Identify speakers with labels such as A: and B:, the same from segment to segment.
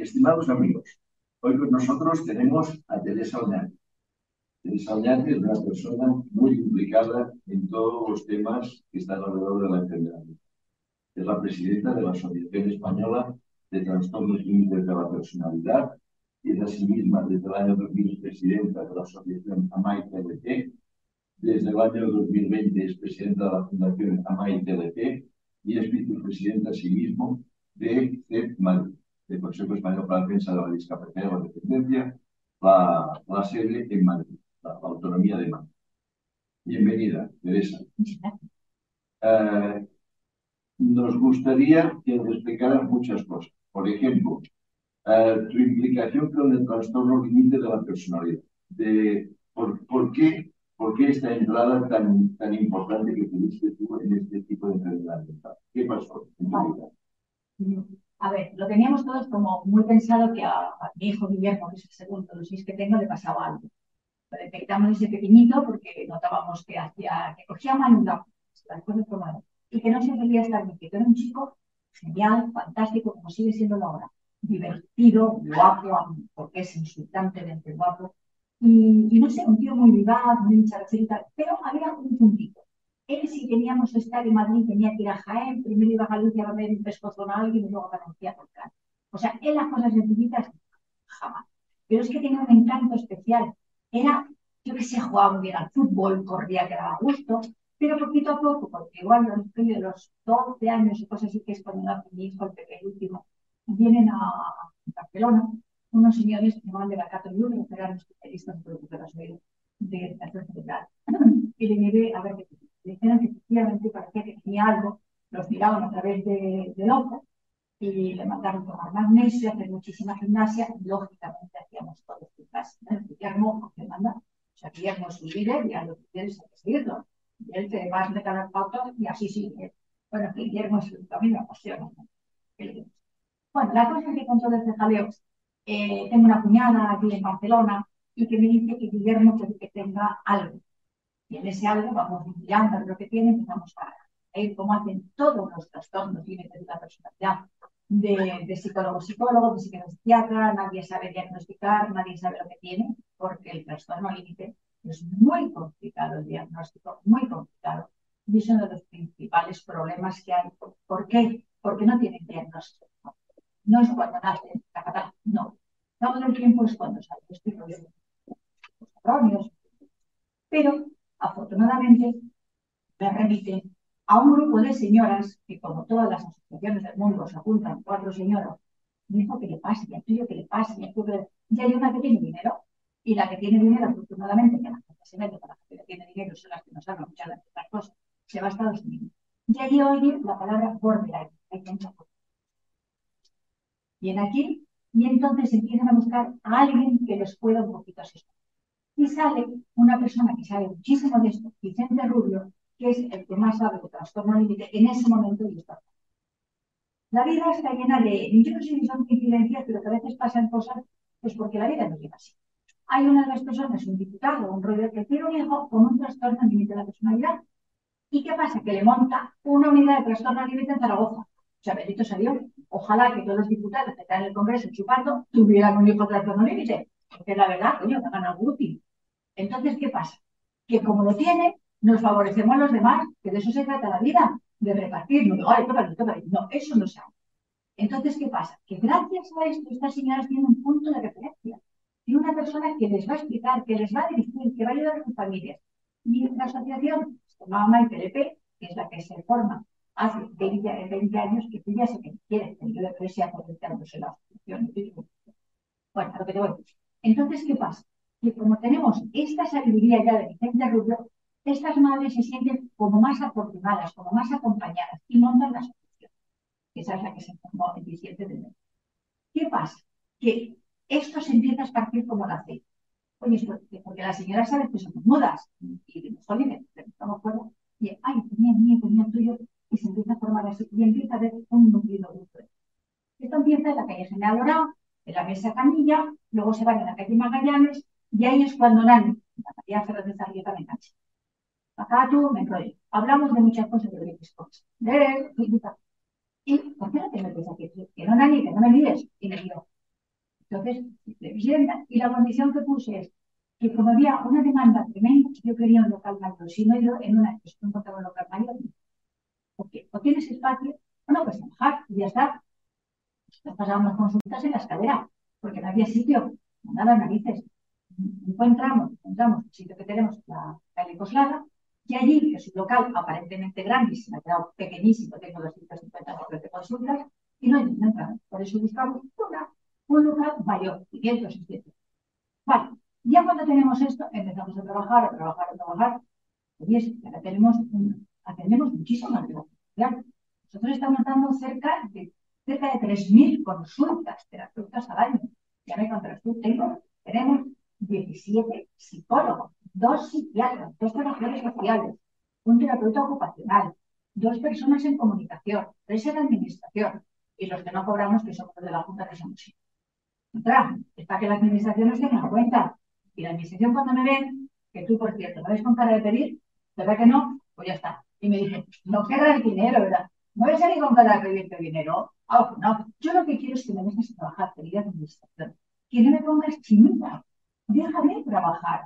A: Estimados amigos, hoy con nosotros tenemos a Teresa Oñate. Teresa Oñate es una persona muy implicada en todos los temas que están alrededor de la enfermedad. Es la presidenta de la Asociación Española de Trastornos Límites de la Personalidad y es asimismo desde el año 2000 presidenta de la Asociación AMAI-TLP. Desde el año 2020 es presidenta de la Fundación AMAI-TLP y es vicepresidenta asimismo de CEP Madrid del Consejo Español para la Defensa de la Discapacidad y la Dependencia, la, la sede en Madrid, la, Autonomía de Madrid. Bienvenida, Teresa. Eh, nos gustaría que nos explicaras muchas cosas. Por ejemplo, eh, tu implicación con el trastorno límite de la personalidad. De, por, por, qué, ¿Por qué esta entrada tan, tan importante que tuviste tú en este tipo de enfermedad? ¿Qué pasó en tu vida?
B: A ver, lo teníamos todos como muy pensado que a, a mi hijo Guillermo, que es el segundo, los seis que tengo, le pasaba algo. Lo detectamos desde pequeñito porque notábamos que hacía, que cogía mal un tomadas, y que no se podía estar bien, que era un chico genial, fantástico, como sigue siendo ahora, divertido, guapo, porque es insultantemente guapo, y, y no sé, un tío muy vivaz, muy charchita, pero había un puntito él si teníamos que estar en Madrid tenía que ir a Jaén, primero iba a Galicia a ver un pescozo a alguien y luego a por acá. O sea, él las cosas sencillitas jamás. Pero es que tenía un encanto especial. Era, yo que sé, jugaba muy bien al fútbol, corría que daba gusto, pero poquito a poco, porque igual los de los 12 años y cosas así que es cuando nace mi hijo, el pequeño último, vienen a Barcelona unos señores que van de la Cataluña, que eran especialistas en productos de de la y le llevé a ver qué dijeron que efectivamente parecía que tenía algo, los miraban a través de, ojo y le mandaron tomar magnesio, hacer muchísima gimnasia, y lógicamente hacíamos todo en casa. Guillermo, que manda, o sea, Guillermo es un líder y a lo que quieres hay que seguirlo. Y él te va a cada pauta y así sigue. Bueno, Guillermo es, también me apasiona. Bueno, la cosa es que con todo este jaleo, eh, tengo una cuñada aquí en Barcelona y que me dice que Guillermo quiere que tenga algo y en ese algo vamos mirando lo que tiene, empezamos a ver cómo hacen todos los trastornos tiene de la personalidad, de, de psicólogo, psicólogo, de psiquiatra, nadie sabe diagnosticar, nadie sabe lo que tiene, porque el trastorno límite es muy complicado el diagnóstico, muy complicado. Y es uno de los principales problemas que hay. ¿Por qué? Porque no tienen diagnóstico. No es cuando nace, no. Todo el tiempo es cuando sale este problema. Pero afortunadamente, me remite a un grupo de señoras que, como todas las asociaciones del mundo, se apuntan cuatro señoras. Me dijo que le pase, y a tuyo que le pase, y que Y hay una que tiene dinero, y la que tiene dinero, afortunadamente, que la gente se mete para la que tiene dinero, son las que nos hablan muchas de estas cosas, se va a Estados Unidos. Y allí oye la palabra borderline, hay mucha. Viene aquí, y entonces empiezan a buscar a alguien que les pueda un poquito asesorar. Y sale una persona que sabe muchísimo de esto, Vicente Rubio, que es el que más sabe de trastorno límite en ese momento y está. La vida está llena de, yo no sé si son coincidencias, pero que a veces pasan cosas, pues porque la vida no llega así. Hay una de las personas, un diputado, un rollo que tiene un hijo con un trastorno límite de la personalidad. ¿Y qué pasa? Que le monta una unidad de trastorno límite en Zaragoza. O sea, bendito salió. Ojalá que todos los diputados que están en el Congreso chupando tuvieran un hijo de trastorno límite. Porque la verdad, coño, me algo útil. Entonces, ¿qué pasa? Que como lo tiene, nos favorecemos a los demás, que de eso se trata la vida, de repartir. No, no, eso no se hace. Entonces, ¿qué pasa? Que gracias a esto, estas señoras tienen un punto de referencia. Y una persona que les va a explicar, que les va a dirigir, que va a ayudar a sus familias. Y la asociación se llamaba que es la que se forma hace 20, 20 años, que tú ya sé que quiere, yo de presión potenciándose la asociación. Bueno, a lo que te voy. Entonces, ¿qué pasa? Que como tenemos esta sabiduría ya de Vicente Rubio, estas madres se sienten como más afortunadas, como más acompañadas y montan la asociación. Esa es la que se formó el 17 de enero. ¿Qué pasa? Que esto se empieza a esparcir como la aceite. Oye, porque las señoras saben que somos mudas y nos jolines, pero estamos fuera. Y, ay, tenía mío, tenía tuyo, y se empieza a formar así, y empieza a haber un núcleo dulce. Esto empieza en la calle General Orao, en la mesa Camilla, luego se van a la calle Magallanes, y ahí es cuando Nani, la María Fernández Arrieta, me engancha. Acá tú me enrollo. Hablamos de muchas cosas de British cosas. De y ¿por qué no te metes aquí? Que no, Nani, que no me mires. Y me digo, Entonces. Y la condición que puse es que como había una demanda tremenda, yo quería un local mayor. Si no, yo en una no encontraba un local mayor. Porque o tienes espacio o no puedes trabajar y ya está. Nos pasábamos consultas en la escalera porque no había sitio, no daba narices. Encontramos, encontramos el sitio que tenemos, la calle Coslada, y allí, que es un local aparentemente grande, se me ha quedado pequeñísimo, tengo 250 metros de consultas, y no hay ninguna. Por eso buscamos una, un lugar mayor, 500, 600. Vale, ya cuando tenemos esto, empezamos a trabajar, a trabajar, a trabajar. Y ahora tenemos, un, atendemos muchísimas Claro, nosotros estamos dando cerca de, cerca de 3.000 consultas terapeutas al año. Ya me contarás tú, tengo, tenemos 17 psicólogos, dos psiquiatras, dos trabajadores sociales, un terapeuta ocupacional, dos personas en comunicación, tres en administración, y los que no cobramos, que somos de la Junta de San Otra, es para que la administración nos tenga en cuenta. Y la administración cuando me ven, que tú, por cierto, ¿no ves con cara de pedir? ¿Verdad que no? Pues ya está. Y me dice, no querrá el dinero, ¿verdad? No voy a salir con cara de pedirte dinero. Ah, no, yo lo que quiero es que me dejes trabajar, querida administración. Que no me pongas chinita. Déjame trabajar.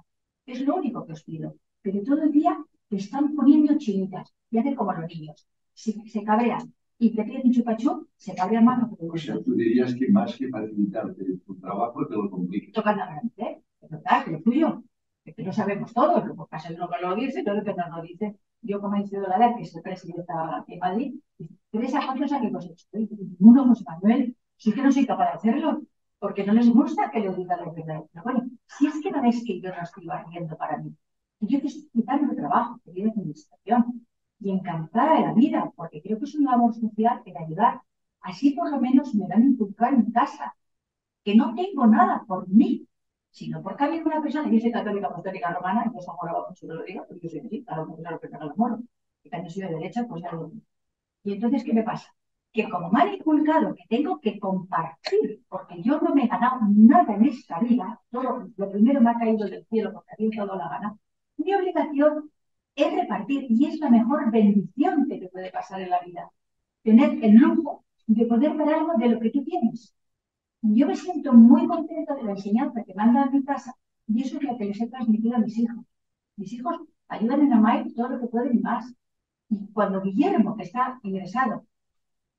B: Es lo único que os pido. Pero todo el día te están poniendo chinitas. Y hacen como los niños. Se, se cabrean y te piden chupachú, se cabrean más.
A: O sea, tú dirías que más que facilitarte tu trabajo, te lo complica.
B: Tocan la ¿eh? Es verdad, que lo tuyo. Que lo sabemos todos. Lo que pasa es uno que lo dice, todo lo que no lo dice. Yo, como he dicho la ley, que es el presidente de Madrid, Teresa, ¿cuántos años hecho? Uno, José Manuel. Sí que no soy capaz de hacerlo porque no les gusta que les diga la verdad. Pero bueno, si es que no es que yo no estoy barriendo para mí, yo te estoy quitando trabajo, querida administración, y encantada de la vida, porque creo que es una labor social el ayudar. Así por lo menos me dan a inculcar en casa, que no tengo nada por mí, sino porque había una persona, yo soy católica apostólica romana, y eso amoraba mucho que lo diga, porque yo soy así, cada uno lo que tenga el moro, y cuando soy de derecha, pues ya lo Y entonces, ¿qué me pasa? Que como me han inculcado que tengo que compartir, porque yo no me he ganado nada en esta vida, todo lo primero me ha caído del cielo porque había dado la gana, mi obligación es repartir y es la mejor bendición que te puede pasar en la vida. Tener el lujo de poder ver algo de lo que tú tienes. Yo me siento muy contenta de la enseñanza que dado en mi casa y eso es lo que les he transmitido a mis hijos. Mis hijos ayudan en Amay todo lo que pueden y más. Y cuando Guillermo, que está ingresado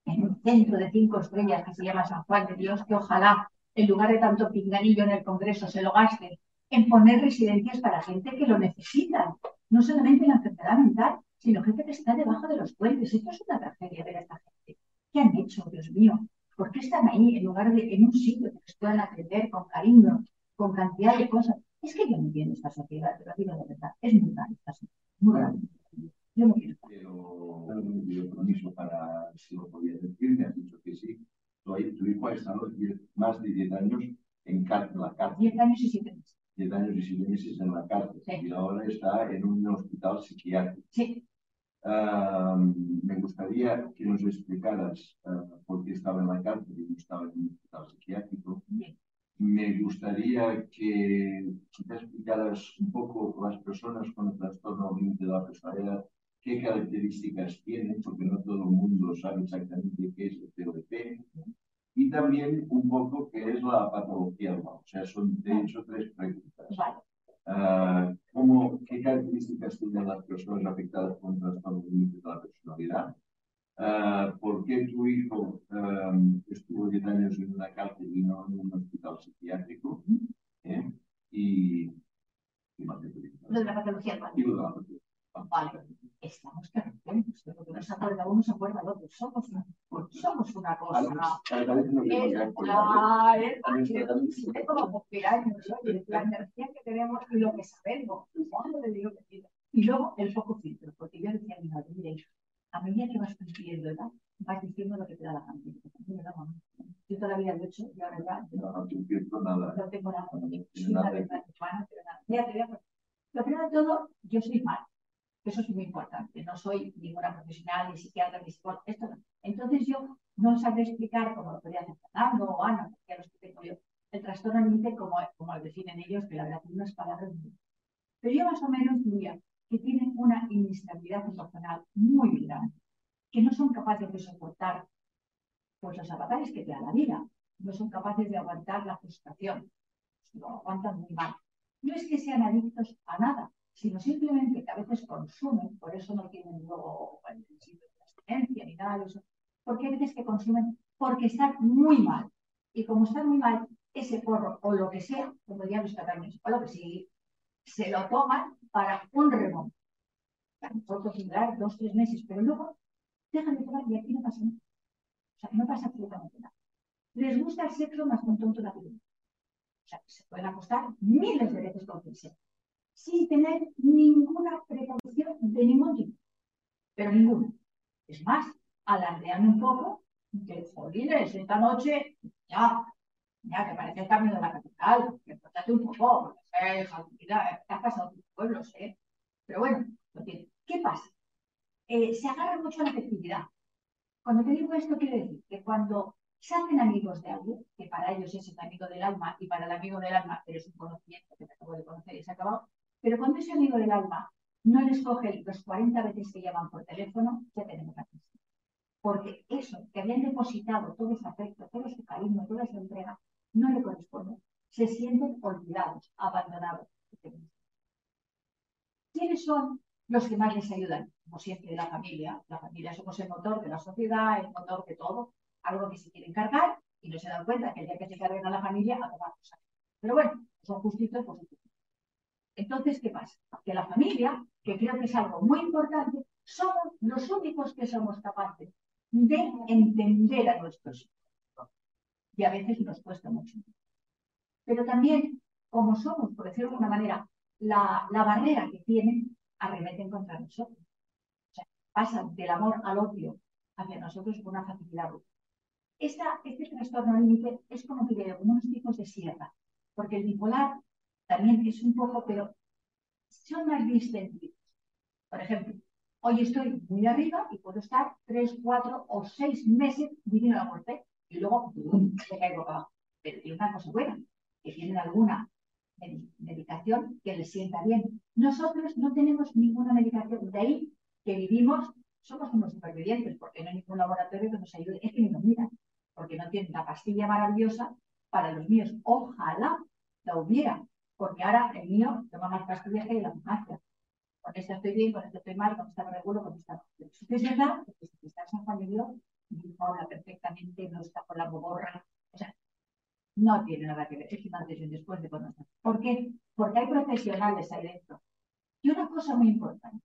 B: en un centro de cinco estrellas que se llama San Juan de Dios, que ojalá, en lugar de tanto pinganillo en el Congreso, se lo gaste en poner residencias para gente que lo necesita, no solamente la enfermedad mental, sino gente que está debajo de los puentes. Esto es una tragedia ver a esta gente. ¿Qué han hecho, Dios mío? ¿Por qué están ahí en lugar de en un sitio que les puedan atender con cariño, con cantidad de cosas? Es que yo no entiendo esta sociedad, te lo digo de verdad. Es muy grande esta sociedad. Yo no quiero.
A: Pero permiso para, si lo podía decir, me has dicho que sí. Tu, hijo ha estado de 10 años en la cárcel.
B: 10 años y 7 meses.
A: 10 años y 7 meses en la cárcel. Y ahora está en un hospital psiquiátrico.
B: Sí.
A: me gustaría que nos explicaras uh, por qué estaba en la cárcel y no estaba en un hospital psiquiátrico. Me gustaría que te explicaras un poco las personas con el trastorno límite de la personalidad qué características tiene, porque no todo el mundo sabe exactamente qué es el PODP, y también un poco qué es la patología O sea, son de hecho tres preguntas. Uh, ¿cómo, ¿Qué características tienen las personas afectadas con trastorno límite de la personalidad? Uh, ¿Por qué tu hijo um, estuvo 10 años en una cárcel y no en un hospital psiquiátrico? ¿Eh? Y,
B: y más Lo de la patología.
A: Y de la patología.
B: Vale estamos contentos, de lo que nos acuerda uno se acuerda de otro. Somos una, somos una cosa. Es como la energía que tenemos y lo que sabemos. Y luego el foco filtro, porque yo decía a mi madre, mire, a medida que vas cumpliendo edad, vas diciendo lo que te da la gana. Yo toda la vida lo he hecho y ahora ya
A: no, no, no, nada.
B: no tengo nada. Lo primero de todo, yo soy mal. Eso es muy importante. No soy ninguna profesional, ni psiquiatra, ni psicóloga. Esto. Entonces yo no sabré explicar, como lo podría hacer Fernando o Ana, porque los que tengo yo, el trastorno límite como, como lo definen ellos, que la verdad tiene unas palabras muy Pero yo más o menos diría que tienen una inestabilidad emocional muy grande, que no son capaces de soportar pues, los avatares que te da la vida. no son capaces de aguantar la frustración, lo aguantan muy mal. No es que sean adictos a nada, sino simplemente que a veces consumen, por eso no tienen luego la abstinencia ni nada de eso, porque hay veces que consumen porque están muy mal. Y como están muy mal, ese porro o lo que sea, como ya los catalanes, o lo que sí, se lo toman para un remonte. Nosotros durar dos, tres meses, pero luego dejan de tomar y aquí no pasa nada. O sea, no pasa absolutamente nada. Les gusta el sexo más con tonto la vida. O sea, se pueden acostar miles de veces con quien sea sin tener ninguna precaución de ningún tipo. Pero ninguno. Es más, alardean un poco que, jolines, esta noche ya, ya que parece camino de la capital, que portate un poco, porque te has pasado tu pueblo, sé. Pero bueno, ¿qué pasa? Eh, se agarra mucho la efectividad. Cuando te digo esto, quiere decir que cuando se hacen amigos de alguien, que para ellos es el amigo del alma, y para el amigo del alma eres un conocimiento que te acabo de conocer y se ha acabado, pero cuando ese amigo del alma no les coge los 40 veces que llaman por teléfono, ya tenemos la crisis. Porque eso, que habían depositado todo ese afecto, todo ese cariño, toda esa entrega, no le corresponde. Se sienten olvidados, abandonados. ¿Quiénes son los que más les ayudan? Como siempre, la familia. La familia somos el motor de la sociedad, el motor de todo. Algo que se quieren cargar y no se dan cuenta que el día que se carguen a la familia, a tomar cosas. Pero bueno, son justitos positivos. Entonces, ¿qué pasa? Que la familia, que creo que es algo muy importante, somos los únicos que somos capaces de entender a nuestros hijos. Y a veces nos cuesta mucho. Pero también, como somos, por decirlo de una manera, la, barrera que tienen, arremeten contra nosotros. O sea, pasan del amor al odio hacia nosotros con una facilidad Esta, este trastorno límite es como que como unos tipos de sierra, porque el bipolar también es un poco, pero son más distendidos. Por ejemplo, hoy estoy muy arriba y puedo estar tres, cuatro o seis meses viviendo la muerte y luego se caigo abajo. Pero tiene una cosa buena, que tienen alguna medicación que les sienta bien. Nosotros no tenemos ninguna medicación, de ahí que vivimos, somos unos supervivientes, porque no hay ningún laboratorio que nos ayude, es que ni nos miran, porque no tienen la pastilla maravillosa para los míos. Ojalá la hubiera, porque ahora el mío toma más pastillas que la farmacia. Con esta estoy bien, con esta estoy mal, con esta me regulo, con esta no. Eso es verdad, porque si está en Dios, habla perfectamente, no está con la borra. O sea, no tiene nada que ver, es un antes y después de conocer. ¿Por qué? Porque hay profesionales ahí dentro. Y una cosa muy importante,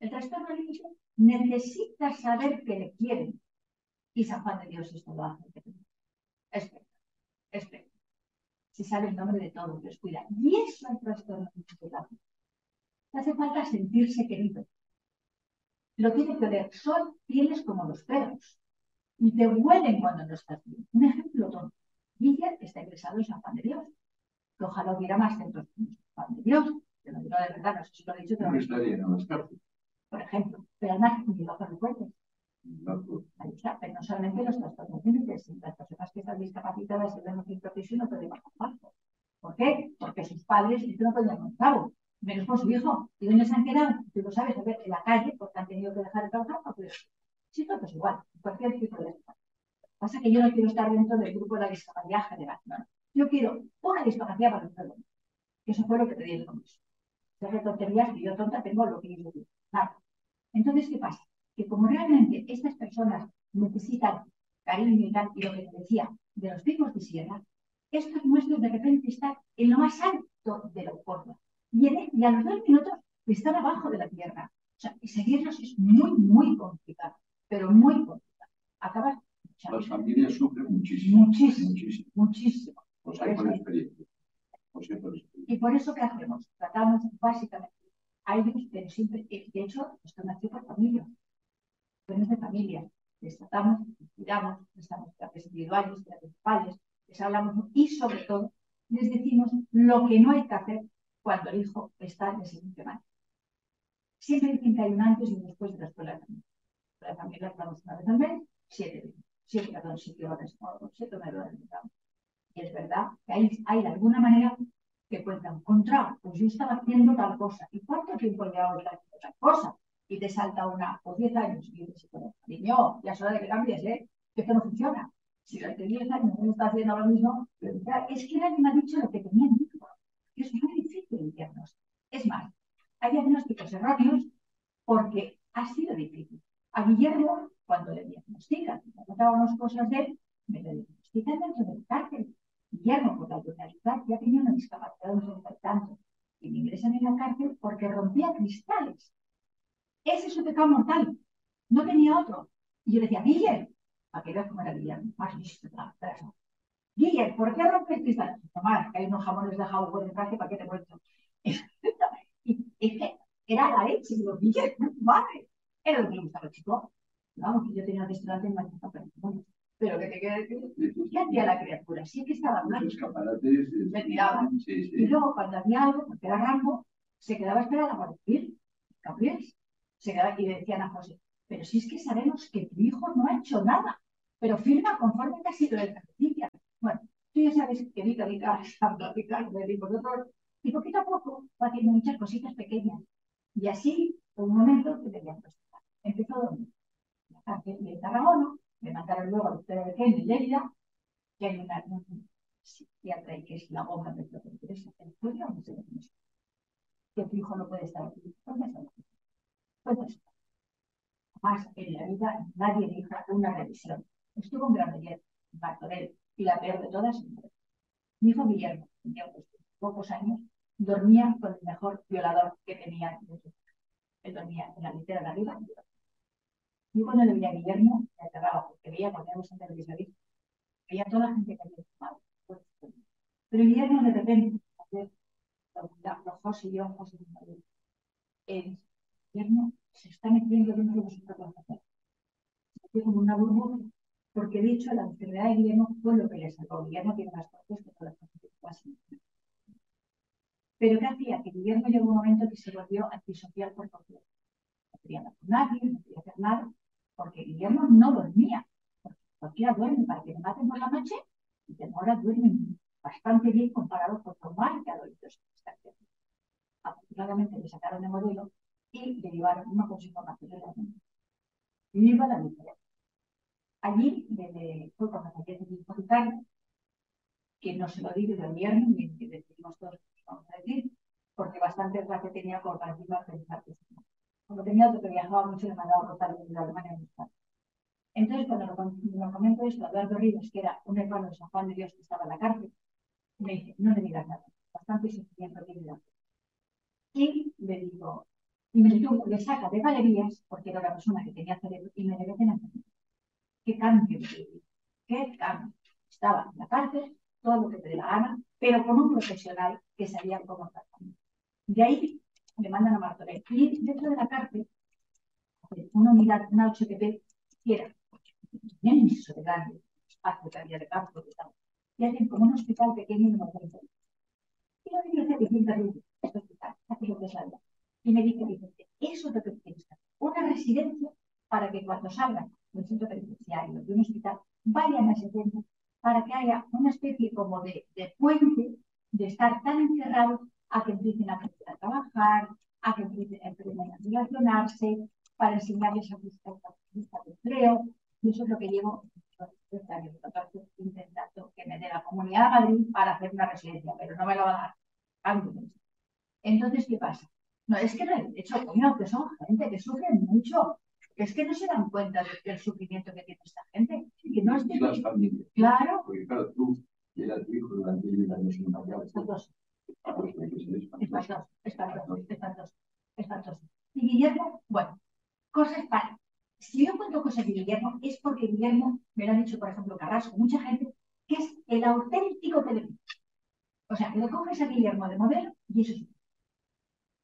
B: el trastorno límite necesita saber que le quieren. Y San Juan de Dios esto lo hace. Espera, espera se sabe el nombre de todos, los cuida. Y eso es trastorno No hace falta sentirse querido. Lo tiene que ver, son fieles como los perros y te huelen cuando no estás bien. Un ejemplo tonto. Guiller está ingresado en San Juan de Dios, que ojalá hubiera más centros de San Juan de Dios, lo digo de verdad, no sé si lo he dicho, pero...
A: No
B: Por ejemplo, pero además, ni lo recuerdes. Ahí está, pero no solamente los trastornos límites, las personas que están discapacitadas y ven un profesión no pueden bajar ¿Por qué? Porque sus padres no podían montarlo, menos por su hijo. ¿Y dónde se han quedado? Tú lo sabes, en la calle, porque han tenido que dejar de trabajar, no. Sí, todo es igual, cualquier tipo de Pasa que yo no quiero estar dentro del grupo de la discapacidad general. ¿no? Yo quiero una discapacidad para el mundo. Eso fue lo que te dije con eso. de tonterías que yo tonta tengo lo que yo quiero. Nada. Entonces, ¿qué pasa? Que como realmente estas personas necesitan cariño y tal, y lo que te decía, de los picos de sierra, estos muestros de repente están en lo más alto de la forma. Y, y a los dos minutos están abajo de la tierra. O sea, y seguirlos es muy, muy complicado, pero muy complicado. Acabas.
A: Las familias sufren muchísimo.
B: Muchísimo. Muchísimo. muchísimo.
A: Pues hay por experiencia.
B: Y por eso, ¿qué hacemos? Tratamos básicamente. Hay pero siempre, de hecho, esto nació por familia de familia. Les tratamos, les cuidamos, les damos terapias individuales, terapias grupales, les hablamos y sobre todo les decimos lo que no hay que hacer cuando el hijo está en ese mal. Siempre dicen que hay un antes y un después de la escuela de familia. La familia hablamos una vez al mes, siete, siete, perdón, siete horas, no, siete horas Y es verdad que hay, hay de alguna manera que cuentan contra, pues yo estaba haciendo tal cosa. ¿Y cuánto tiempo llevaba haciendo tal cosa? Y te salta una, por 10 años, y dices, niño, ya es hora de que cambies, ¿eh? esto no funciona. si durante 10 años no está haciendo lo mismo, es que nadie me ha dicho lo que tenía en. Es muy difícil diagnóstico. Es más, hay diagnósticos erróneos porque ha sido difícil. A Guillermo, cuando le diagnostican, cuando contábamos cosas de él, me lo diagnostican dentro del cárcel. Guillermo, por la brutalidad, ya tenía una discapacidad de un tanto. Y me ingresan en la cárcel porque rompía cristales. Ese es su pecado mortal. No tenía otro. Y yo decía, Guillermo, para que veas cómo era Guillermo, más listo, Guillermo, ¿por qué rompes cristales? Tomar, que hay unos jamones de jabón por detrás, ¿para qué te cuento? y es que era la leche, digo, Guillermo, madre, era lo que le gustaba el chico. Vamos, que yo tenía un restaurante en Madrid, pero pero que te quede ¿qué hacía la criatura? Sí que estaba mal.
A: Los escaparates.
B: Me tiraba.
A: Sí, sí.
B: Y luego, cuando había algo, porque era rango, se quedaba esperando para decir, ¿cambias? Se quedaba y decían a José, pero si es que sabemos que tu hijo no ha hecho nada, pero firma conforme te ha sido el ejercicio. Bueno, tú ya sabes que Vika Vika está platicando de vosotros, y poquito a poco va haciendo muchas cositas pequeñas. Y así, por un momento, te tenían que Empezó a dormir. La cárcel de Tarragona, me mandaron luego al doctor de en Lérida, que hay una, psiquiatra y que es la goma de lo que interesa. El estudio no se Que tu hijo no puede estar aquí. ¿Dónde está? Pues Además, en la vida nadie dijo una revisión. Estuvo en Granollers, en Martorell, y la peor de todas, mi hijo Guillermo, tenía pocos años, dormía con el mejor violador que tenía. Él dormía en la litera de arriba yo cuando le veía a Guillermo, me aterraba, porque veía cuando éramos en televisión, veía toda la gente que había fumado. Pero Guillermo de repente, los José y ojos el Guillermo se está metiendo dentro de su propia mujer. Se metió como una burbuja, porque de hecho la enfermedad de Guillermo fue lo que le salvó. Guillermo tiene más fuertes que todas las cosas Pero ¿qué hacía? Que Guillermo llegó un momento que se volvió antisocial por completo. No quería hablar con nadie, no quería hacer nada porque Guillermo no dormía. Porque cualquiera duerme para que le maten por la noche y de ahora duerme bastante bien comparado con lo mal que ha dormido esta Afortunadamente le sacaron de modelo y le llevaron una información de la mente. Y iba la diferencia. Allí le, fue con la que no se lo dice del viernes, ni que decimos todos, vamos a decir, porque bastante que tenía por a pensar que como tenía otro que viajaba mucho, le mandaba rotar de la Alemania Entonces, cuando lo, comento esto a Eduardo Rivas, que era un hermano de San Juan de Dios que estaba en la cárcel, me dice, no le digas nada, bastante sufrimiento tiene la Y le digo, y me dijo, le saca de galerías, porque era una persona que tenía cerebro, y me le meten a ¿Qué cambio? ¿Qué cambio? Estaba en la cárcel, todo lo que te dé la gana, pero con un profesional que sabía cómo tratar. De ahí le mandan a Martorell. Y dentro de la cárcel, una unidad, una HPP, que era inmenso de grande, había de campo y tal. Y hacen como un hospital pequeño en Martorell. Y lo que dice que es terrible, este hospital, hace lo que es Y me dice, dice, eso es lo que Una residencia para que cuando salgan del centro penitenciario, de un hospital, vayan a ese centro para que haya una especie como de, de puente de estar tan encerrados a que empiecen a a trabajar, a que empiecen, a relacionarse, para enseñarles a buscar de empleo. Y eso es lo que llevo intentando que me dé la Comunidad de Madrid para hacer una residencia, pero no me lo va a dar. Entonces, ¿qué pasa? No, es que no he hecho, coño, que son gente que sufre mucho. Es que no se dan cuenta del sufrimiento que tiene esta gente. Que no es de... Claro.
A: Porque claro, tú y era tu hijo durante 10 años en una
B: y Guillermo, bueno, cosas para. Si yo cuento cosas de Guillermo, es porque Guillermo, me lo han dicho, por ejemplo, Carrasco, mucha gente, que es el auténtico televisión. O sea, que le coges a Guillermo de modelo y eso es.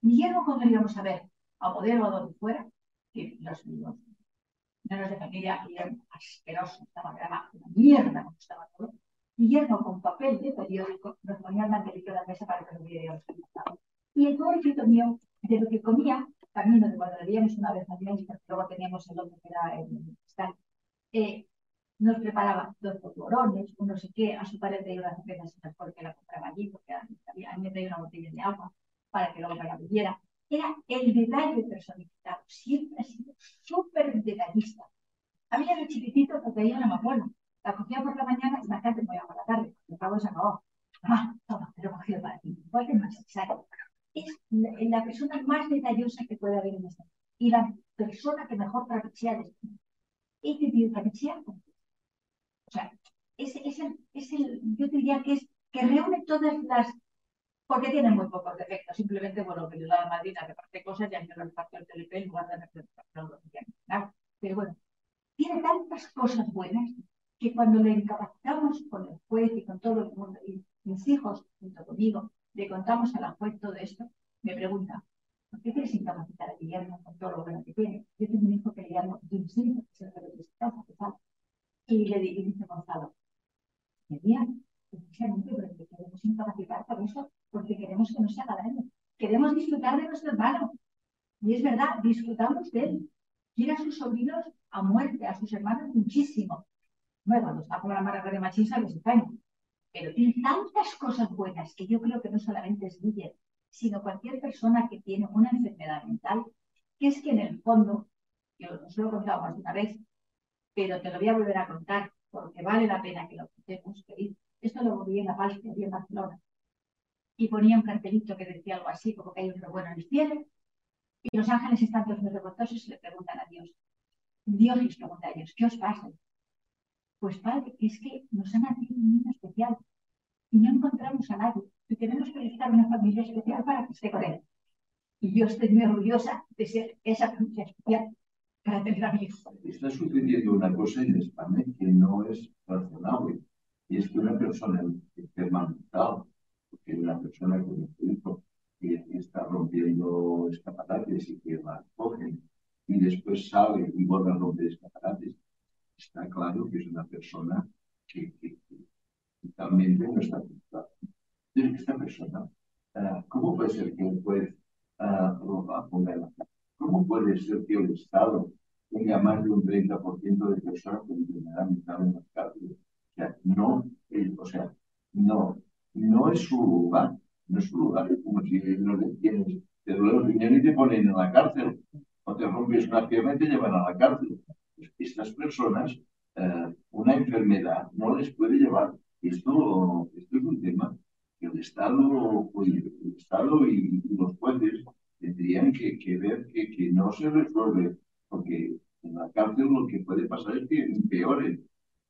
B: Guillermo, cuando íbamos a ver a modelo o a donde fuera, que los, los menos de familia, Guillermo asqueroso, estaba grabado, una mierda como estaba todo. Guillermo con papel de periódico nos ponía el mantelito en la mesa para que los vídeos Y el pobrecito mío, de lo que comía, camino de cuando le veíamos una vez al mes, porque luego teníamos el otro que era el stand, eh, nos preparaba dos polvorones, un no sé qué, a su padre traía unas cervezas porque la compraba allí, porque a mí me traía una botella de agua para que luego me la bebiera. Era el detalle personificado, siempre ha sido súper detallista. A mí era chiquitito porque no me acuerdo, La cogía por la mañana, me voy a por la tarde, me acabo se acabó. Ah, toma, te lo he cogido para ti. Igual que más, Es la, persona más detallosa que puede haber en esta. Y la persona que mejor trapichea de. Este tío trapichea. O sea, es, es, el, es el, yo diría que es que reúne todas las porque tiene muy pocos defectos, simplemente, bueno, que le da la madrina que parte cosas y añade el factor TLP en lugar de Pero bueno, tiene tantas cosas buenas que cuando le incapacitamos con el juez y con todo el mundo, y mis hijos, junto conmigo, le contamos a la juez todo esto, me pregunta, ¿por qué quieres incapacitar a Guillermo con todo lo bueno que tiene? Yo tengo un hijo que Guillermo, yo que es el de esta casa, y le dice Gonzalo, Guillermo, precisamente porque queremos incapacitar por eso, porque queremos que no se haga daño. Queremos disfrutar de nuestro hermano. Y es verdad, disfrutamos de él. Quiere a sus sobrinos a muerte, a sus hermanos muchísimo. Bueno, cuando está con la marca de machista, les extraña. Pero tiene tantas cosas buenas que yo creo que no solamente es Guille, sino cualquier persona que tiene una enfermedad mental, que es que en el fondo, yo os lo he contado más de una vez, pero te lo voy a volver a contar porque vale la pena que lo contemos, querido. Esto lo vi en la Paz, en Barcelona. Y ponía un cartelito que decía algo así, como que hay un bueno en el cielo. Y los ángeles están todos muy revoltosos y le preguntan a Dios. Dios les pregunta a ellos, ¿qué os pasa? Pues padre, es que nos han nacido un niño especial y no encontramos a nadie. Y tenemos que buscar una familia especial para que esté con él. Y yo estoy muy orgullosa de ser esa familia especial para tener a mi hijo.
A: Está sucediendo una cosa en España que no es razonable. Y es que una persona enferma mental, porque una persona con hijo que está rompiendo escaparates y que la cogen y después sale y vuelve a romper escaparates, está claro que es una persona que, que, totalmente no está afectada. Esta persona, uh, ¿cómo puede ser que un juez uh, ponga ¿Cómo puede ser que el Estado tenga más de un 30% de personas con enfermedad mental en las cárceles? No, o sea, no, no es su lugar, no es su lugar, es como si no le tienes, te duele los riñones y te ponen en la cárcel, o te rompes una pierna te llevan a la cárcel. Pues estas personas, eh, una enfermedad no les puede llevar. Esto, esto es un tema que el Estado, el Estado y, los jueces tendrían que, que ver que, que, no se resuelve, porque en la cárcel lo que puede pasar es que empeore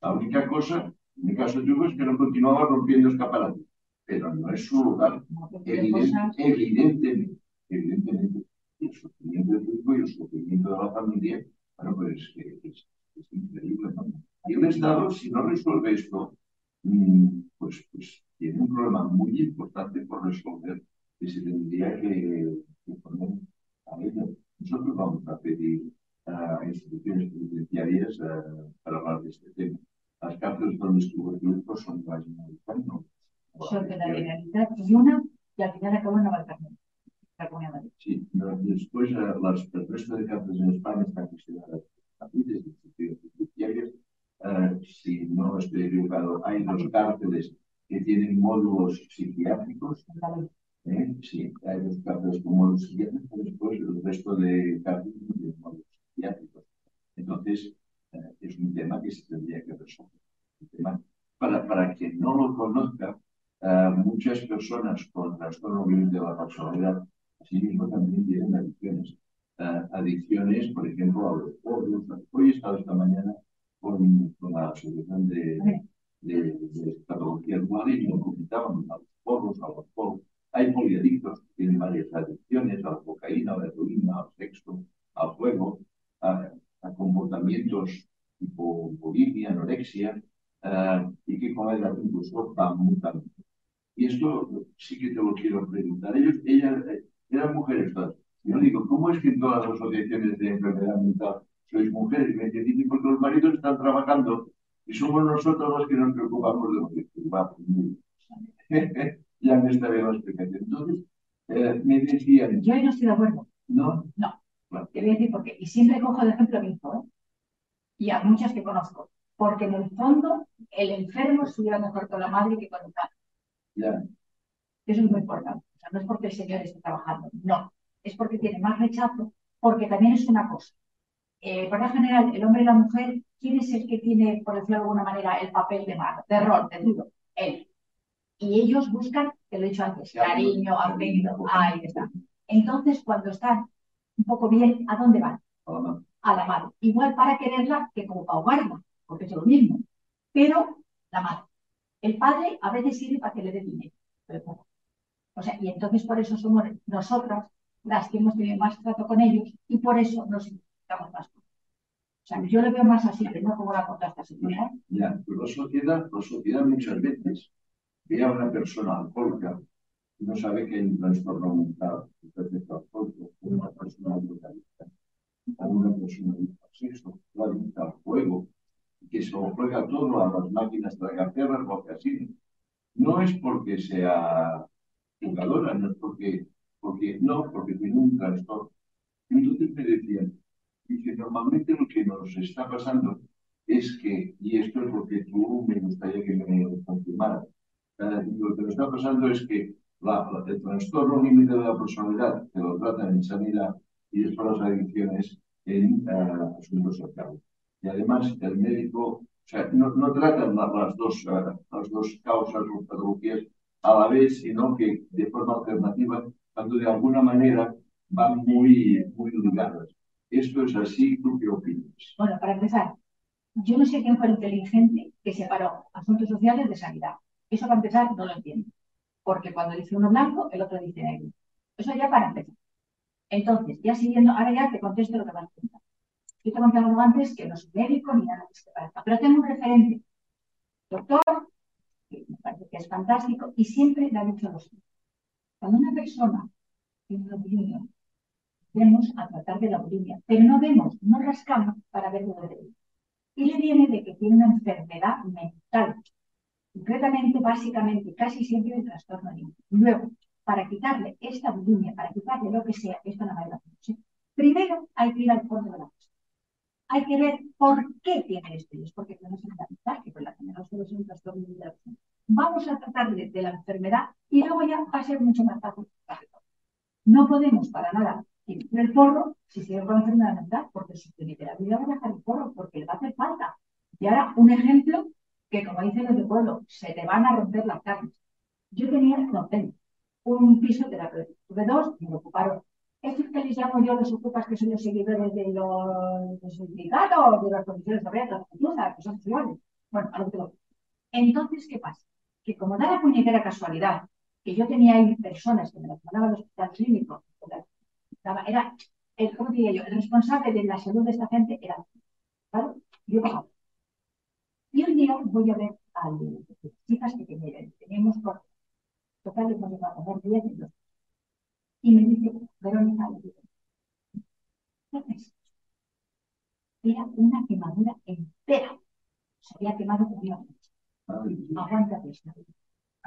A: la única cosa, en el caso de Hugo, es que no continuaba rompiendo escaparates, pero no es su lugar. evidentemente, evidentemente, el sufrimiento de Hugo y el sufrimiento de la familia, bueno, pues es, es, increíble, ¿no? Y el Estado, si no resuelve esto, mm, pues, pues tiene un problema muy importante por resolver que se tendría que, poner a ello. Nosotros vamos a pedir a instituciones penitenciarias uh, para hablar de este tema. Las cárceles donde estuvo el grupo son más
B: ¿no? Son de la Generalitat y una, y al final acabó en Navalcarnero.
A: Sí, no, después las, el resto de cárceles en España están consideradas de instituciones penitenciarias. Uh, si no estoy equivocado, hay dos cárceles que tienen módulos psiquiátricos. ¿eh? Sí, hay dos cárceles con módulos psiquiátricos, después el resto de cárceles no tienen módulos psiquiátricos. Entonces, eh, es un tema que se tendría que resolver. Para, para quien no lo conozca, uh, muchas personas con trastorno de la personalidad, así mismo también tienen adicciones. Uh, adicciones, por ejemplo, a los porros. Hoy he estado esta mañana con, con la Asociación de, de, de Patología Dual y nos comentaban a los porros, a los porros. Hay poliadictos que tienen varias adicciones, a la cocaína, a la heroína, al sexo, al juego, a, a comportamientos tipo bulimia, anorexia, uh, y que con la edad incluso van mutando. Y esto sí que te lo quiero preguntar. Ellos, ellas eh, eran mujeres todas. Yo digo, ¿cómo es que en todas las asociaciones de enfermedad mental sois mujeres? Y me dicen, porque los maridos están trabajando y somos nosotros los que nos preocupamos de los que va, ya me está bien la explicación. Entonces, eh, me decían...
B: Yo ahí no estoy de acuerdo.
A: ¿No?
B: No. Te voy a decir por qué. Y siempre cojo de ejemplo a mi hijo, ¿eh? y a muchas que conozco. Porque en el fondo, el enfermo estuviera mejor con la madre que con el padre. Eso es muy importante. O sea, no es porque el señor esté trabajando, no. Es porque tiene más rechazo, porque también es una cosa. Eh, por lo general, el hombre y la mujer, ¿quién es el que tiene, por decirlo de alguna manera, el papel de malo, de rol, de duro? Él. Y ellos buscan, te lo he dicho antes, cariño, afecto, ahí está. Entonces, cuando están un poco bien, ¿a dónde van? A la madre. Igual para quererla que como para ahogarla, porque es lo mismo. Pero la madre. El padre a veces sirve para que le dé dinero. O sea, y entonces por eso somos nosotras las que hemos tenido más trato con ellos y por eso nos identificamos más O sea, yo lo veo más así, que no como la esta
A: sociedad. Ya, pero la sociedad, la sociedad muchas veces ve a una persona alcohólica y no sabe que hay un trastorno mental respecto alcohólico, una persona brutalista, o una persona sexo, o adicta al juego, que se lo juega todo a las máquinas tragaperras o casinos. No es porque sea jugadora, no es porque, porque no, porque tiene un trastorno. Entonces me decían, normalmente lo que nos está pasando es que, y esto es lo que tú me gustaría que me confirmaras, lo que nos está pasando es que la, el trastorno límite de la personalidad, que lo tratan en sanidad y después las adicciones en uh, asuntos sociales. Y además el médico, o sea, no, no tratan las dos, uh, las dos causas o patologías a la vez, sino que de forma alternativa, cuando de alguna manera van muy, muy ligadas. ¿Esto es así? ¿Tú qué opinas?
B: Bueno, para empezar, yo no sé quién fue el inteligente que separó asuntos sociales de sanidad. Eso para empezar no lo entiendo. Porque cuando dice uno blanco, el otro dice negro. Eso ya para empezar. Entonces, ya siguiendo, ahora ya te contesto lo que me has preguntado. Yo te he contado antes que no soy médico ni nada de este pero tengo un referente. Doctor, me parece que es fantástico, y siempre le ha dicho lo siguiente. Cuando una persona tiene una bulimia, vemos a tratar de la bulimia, pero no vemos, no rascamos para ver dónde viene. Y le viene de que tiene una enfermedad mental, concretamente, básicamente, casi siempre el trastorno anímico. Luego, para quitarle esta bulimia, para quitarle lo que sea, esto no va a Primero hay que ir al fondo de la cosa hay que ver por qué tiene esto. Y es porque tenemos la que por la general solo es un trastorno de la Vamos a tratar de, la enfermedad y luego ya va a ser mucho más fácil. No podemos para nada quitar el porro si sigue con la enfermedad porque su vida va a dejar el porro, porque le va a hacer falta. Y ahora un ejemplo que, como dicen los de pueblo, se te van a romper las carnes. Yo tenía, no tengo, un piso terapéutico. Tuve dos y me ocuparon estos que les llamo yo los ocupas, que son los seguidores de los, sindicatos, de las comisiones obreras, las que son ciudades. Bueno, a lo que Entonces, ¿qué pasa? Que como da la puñetera casualidad, que yo tenía ahí personas que me las mandaban al hospital clínico, era, el, ¿cómo diría yo? El responsable de la salud de esta gente era. Yo pagaba. Y un día voy a ver a las chicas que teníamos por total, hemos llegado a ver 10 y y me dice, Verónica, ¿qué haces? Era una quemadura entera. Se había quemado con una Aguántate esta.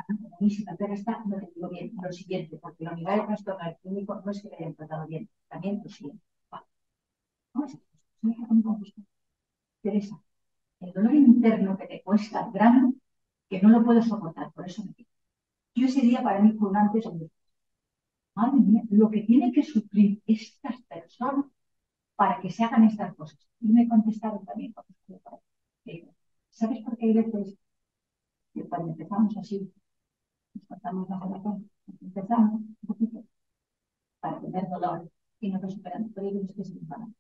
B: Buenísima, pero esta no te digo bien. Lo siguiente, porque la unidad de trastorno clínico no es que le hayan tratado bien, también lo siguiente. ¿Cómo es esto? Teresa, el dolor interno que te cuesta grande que no lo puedo soportar, por eso me digo. Yo ese día para mí fue un antes y madre mía, lo que tiene que sufrir estas personas para que se hagan estas cosas. Y me contestaron también, ¿sabes por qué hay veces que cuando empezamos así, nos cortamos la corazón, empezamos un poquito para tener dolor y no hay veces que se van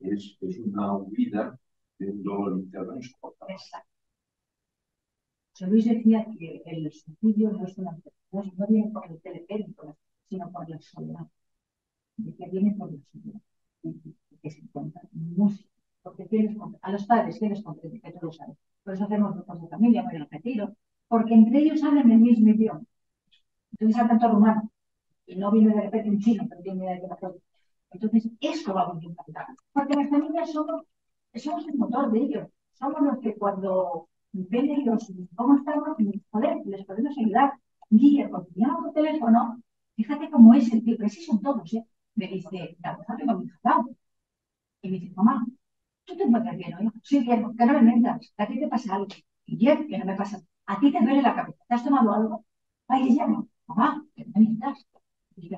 A: es, es una huida del dolor interno
B: Exacto. José Luis decía que el suicidio no es una no viene por el telepénico, sino por la soledad. Y que viene por la soledad. Que se encuentra música. Porque tienes, a padres tienes comprende, que tú lo sabes. Por eso hacemos grupos de familia muy repetido. Porque entre ellos hablan el mismo idioma. Entonces hablan todo rumano. Y no viene de repente un chino, pero viene de la Entonces, eso va a encantar. Porque las familias somos somos el motor de ellos. Somos los que cuando ven ellos cómo estamos, joder, les podemos ayudar. Guía, cuando llama por teléfono, fíjate cómo es el tipo, así son todos, ¿eh? Me dice, la cosa tengo mi Y me dice, mamá, ¿tú te encuentras bien hoy? Sí, bien, que no me mientas, a ti te pasa algo. Y bien, que no me pasa. A ti te duele la cabeza, ¿te has tomado algo? Le llama, mamá, que me necesitas. Y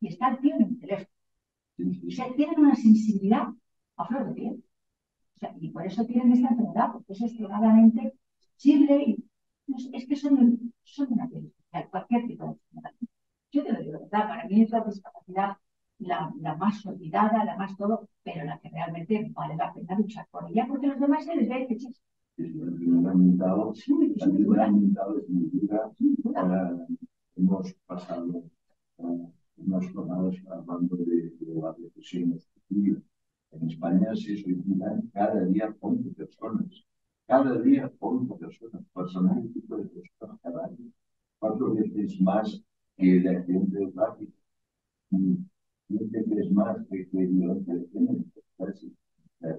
B: y está el tío en el teléfono. O sea, tienen una sensibilidad a flor de piel. Y por eso tienen esta enfermedad, porque es extremadamente sensible y es que son, son una piel, cualquier tipo de enfermedad. Yo te lo digo, ¿verdad? Para mí es la discapacidad la, la, más olvidada, la más todo, pero la que realmente vale la pena luchar por ella, porque los demás se les ve que chiste.
A: La mental, la enfermedad mental es muy dura. hemos pasado uh, unas jornadas hablando de, de la depresión En España se suicidan cada día 11 personas. Cada día 11 personas. Personas de tipo de personas cada año. Cuatro veces más que de accidente de tráfico. Siete veces más que, que género.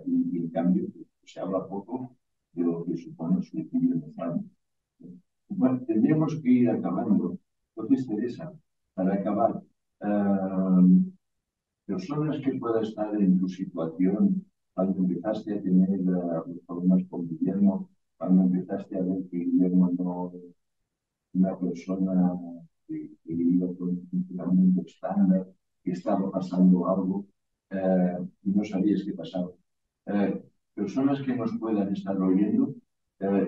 A: Y, en cambio, se habla poco de lo que supone suicidio en España. Bueno, tendríamos que ir acabando. Entonces, Teresa, para acabar, uh, personas que puedan estar en tu situación cuando empezaste a tener uh, problemas con Guillermo, cuando empezaste a ver que Guillermo no una persona que, que iba con un estándar, que estaba pasando algo uh, y no sabías qué pasaba. personas que nos puedan estar oyendo,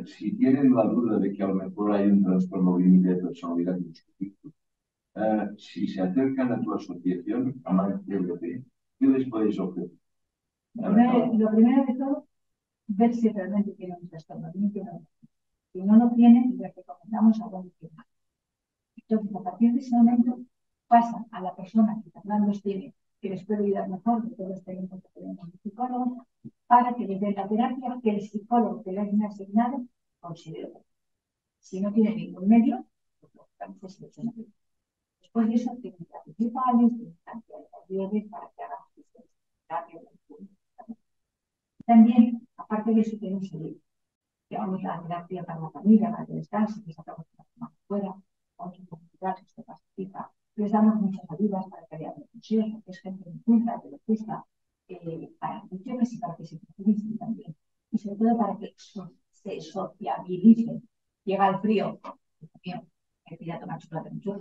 A: si tienen la duda de que a lo mejor hay un trastorno límite de personalidad en su uh, si se acercan a tu asociación, a de ¿qué les podéis ofrecer?
B: Lo primero de todo, ver si realmente tienen un trastorno límite o no. Si no lo tienen, les recomendamos a dónde Entonces, a partir de ese momento, pasa a la persona que los tiene, que les puede ayudar mejor de todos los técnicos que tenemos de psicólogos, para que les den la terapia que el psicólogo que le haya asignado considere. Si no tiene ningún medio, pues lo que es Después de eso, técnicas principales, instancias de para que hagan terapia. También, aparte de eso, tenemos el que vamos a la terapia para la familia, para que descanse, que sacamos la semana fuera, vamos a comunicar que esto participa. Les damos muchas ayudas para que haya reflexión, porque es gente muy culta, que les gusta, eh, para funciones y para que se profundicen también. Y sobre todo para que se sociabilicen. Llega el frío, mío, hay que ir a tomar chocolate mucho,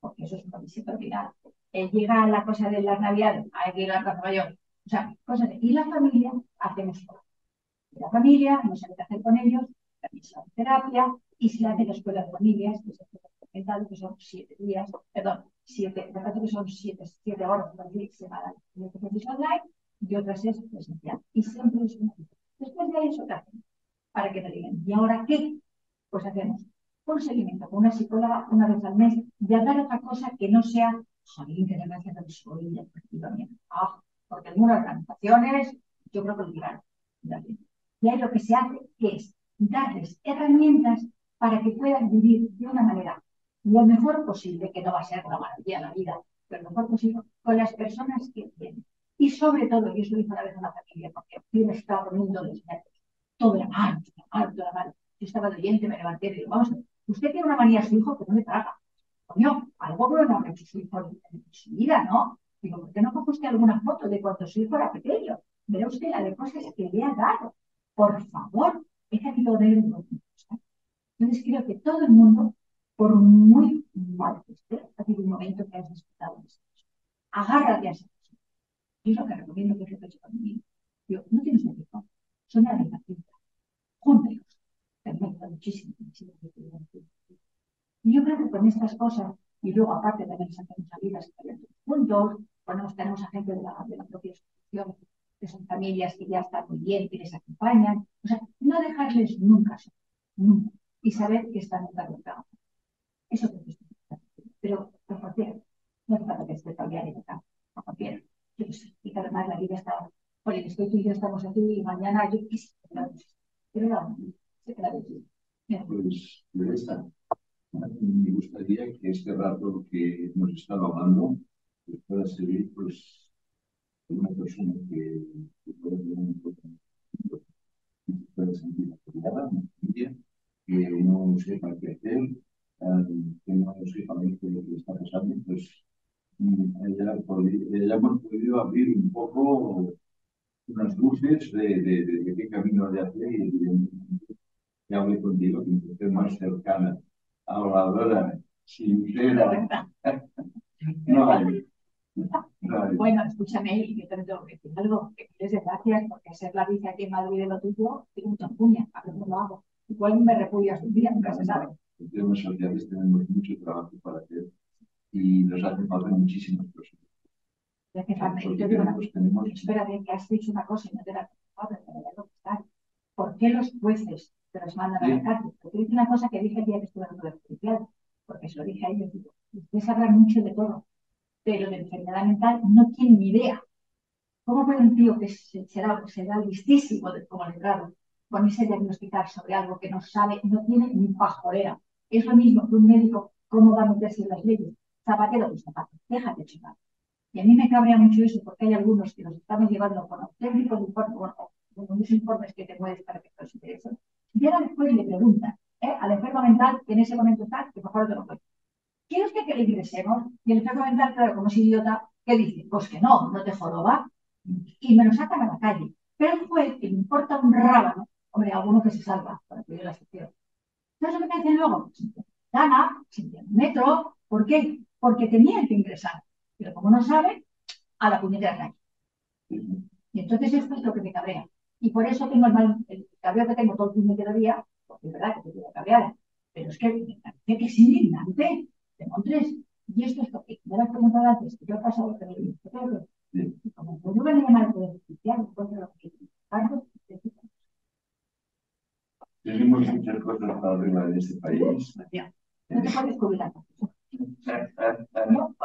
B: porque eso es un requisito final. Eh, llega la cosa de las navidades, hay que ir a la Plaza Mayor. O sea, cosas de... Y la familia, hacemos todo. la familia, no sabe qué hacer con ellos, también se hace terapia, y se hace la escuela de familias, que es el que son siete días, perdón, siete, me que son siete, siete horas por día semana de online, y otras es presencial. Y siempre es una Después de eso, ¿qué hacemos? Para que te digan, ¿y ahora qué? Pues hacemos un seguimiento con una psicóloga una vez al mes y hablar otra cosa que no sea, jolín, que me hace soy efectivamente. Ah, porque algunas organizaciones, yo creo que lo dirán. Y ahí lo que se hace es darles herramientas para que puedan vivir de una manera lo mejor posible, que no va a ser la maravilla de la vida, pero lo mejor posible con las personas que tienen. Y sobre todo, y eso hizo una vez una familia, porque yo estaba poniendo los. Todo era malo, todo era malo, todo era malo. Yo estaba de oyente, me levanté y digo, vamos Usted tiene una manía a su hijo que no le traga. Coño, algo bueno habrá hecho su hijo en su vida, ¿no? Digo, ¿por qué no coge usted alguna foto de cuando su hijo era pequeño? Verá usted la de cosas que le ha dado. Por favor, es que aquí todo debe Entonces creo que todo el mundo, por muy mal que esté, ha habido un momento que has disfrutado de eso. Agárrate a esa persona. Y es lo que recomiendo que se hecho conmigo. Yo, no tienes un hijo, son una relación. Júntelos muchísimo, muchísimo. Y yo creo que con estas cosas, y luego aparte también hacemos salidas juntos, ponemos, tenemos a gente de la, la propia asociación, que son familias que ya están muy bien, que les acompañan. O sea, no dejarles nunca, nunca. Y saber que están en trabajo. Eso creo que es Pero, por cualquiera, no hace falta que esté en el campo, por cualquiera. Yo no sé, y que además la vida está, oye, estoy tú y yo estamos aquí y mañana yo qué sé, pero no,
A: pues, Teresa, me gustaría que este rato que hemos estado hablando pues, pueda servir pues una persona que, que pueda tener un poco pueda sentir apoyada, que no sepa qué hacer, que no sepa lo que está pasando, pues ella, ella hemos podido abrir un poco unas luces de, de, de, de qué camino de hacer y evidentemente que hable contigo, que esté más cercana habladora, sincera. No hay.
B: Bueno, escúchame, y yo te tengo que decir algo, que de gracias, porque ser la vice aquí en Madrid de lo tuyo, tengo mucha puña, a ver cómo lo hago. Igual me repudias un día, nunca se sabe.
A: Los temas sociales tenemos mucho trabajo para hacer y nos hacen falta muchísimas personas.
B: Gracias, falta. Y yo digo una cosa, espérate, que has dicho una cosa y no te la has ¿Por qué los jueces te los mandan a la cárcel? Porque dice una cosa que dije el día que estuve en el Poder Judicial, porque se lo dije a ellos, digo, ustedes hablan mucho de todo, pero de enfermedad mental no tienen ni idea. ¿Cómo puede un tío que será, será listísimo como letrado ponerse a diagnosticar sobre algo que no sabe, no tiene ni pajolera? Es lo mismo que un médico, ¿cómo va a meterse en las leyes? Zapatero de zapatos, déjate chicar. Y a mí me cabrea mucho eso porque hay algunos que nos estamos llevando con auténticos informes, bueno, con unos informes que te puedes para que te interesen. Y ahora después le preguntan ¿eh? al enfermo mental que en ese momento está, que favor te lo cuente. ¿Quiere usted que le ingresemos? Y el enfermo mental, claro, como es idiota, ¿qué dice? Pues que no, no te va. Y me lo sacan a la calle. Pero el juez, que le importa un rábano, hombre, alguno que se salva, para que yo la excepción. ¿Sabes lo que me dicen luego? Gana, sin metro. ¿Por qué? Porque tenían que ingresar. Pero como no saben, a la puñetera calle. Y entonces esto es lo que me cabrea. Y por eso tengo el, mal, el cabreo que tengo todo el puñetero día, porque es verdad que te quiero cabrear. Pero es que me parece que es indignante tengo tres. Y esto es lo que me has preguntado antes, que yo he pasado por el sí. Y como yo me llamar al Poder Judicial, después de lo que Carlos,
A: tenemos muchas cosas para arreglar en este país.
B: No te puedes jubilar.
A: No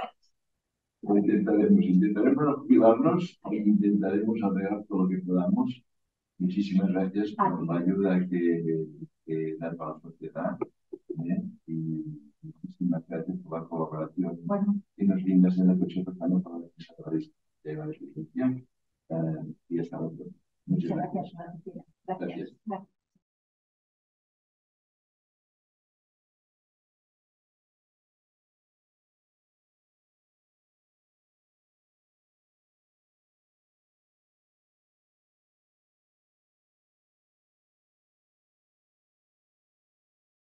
A: Lo intentaremos, intentaremos jubilarnos e intentaremos arreglar todo lo que podamos. Muchísimas gracias por la ayuda que, que dan para la sociedad. ¿eh? Y muchísimas gracias por la colaboración
B: bueno.
A: que nos brindas en la coche cercano para la que de la. Uh, y hasta pronto. Muchas, Muchas gracias. gracias. gracias. gracias.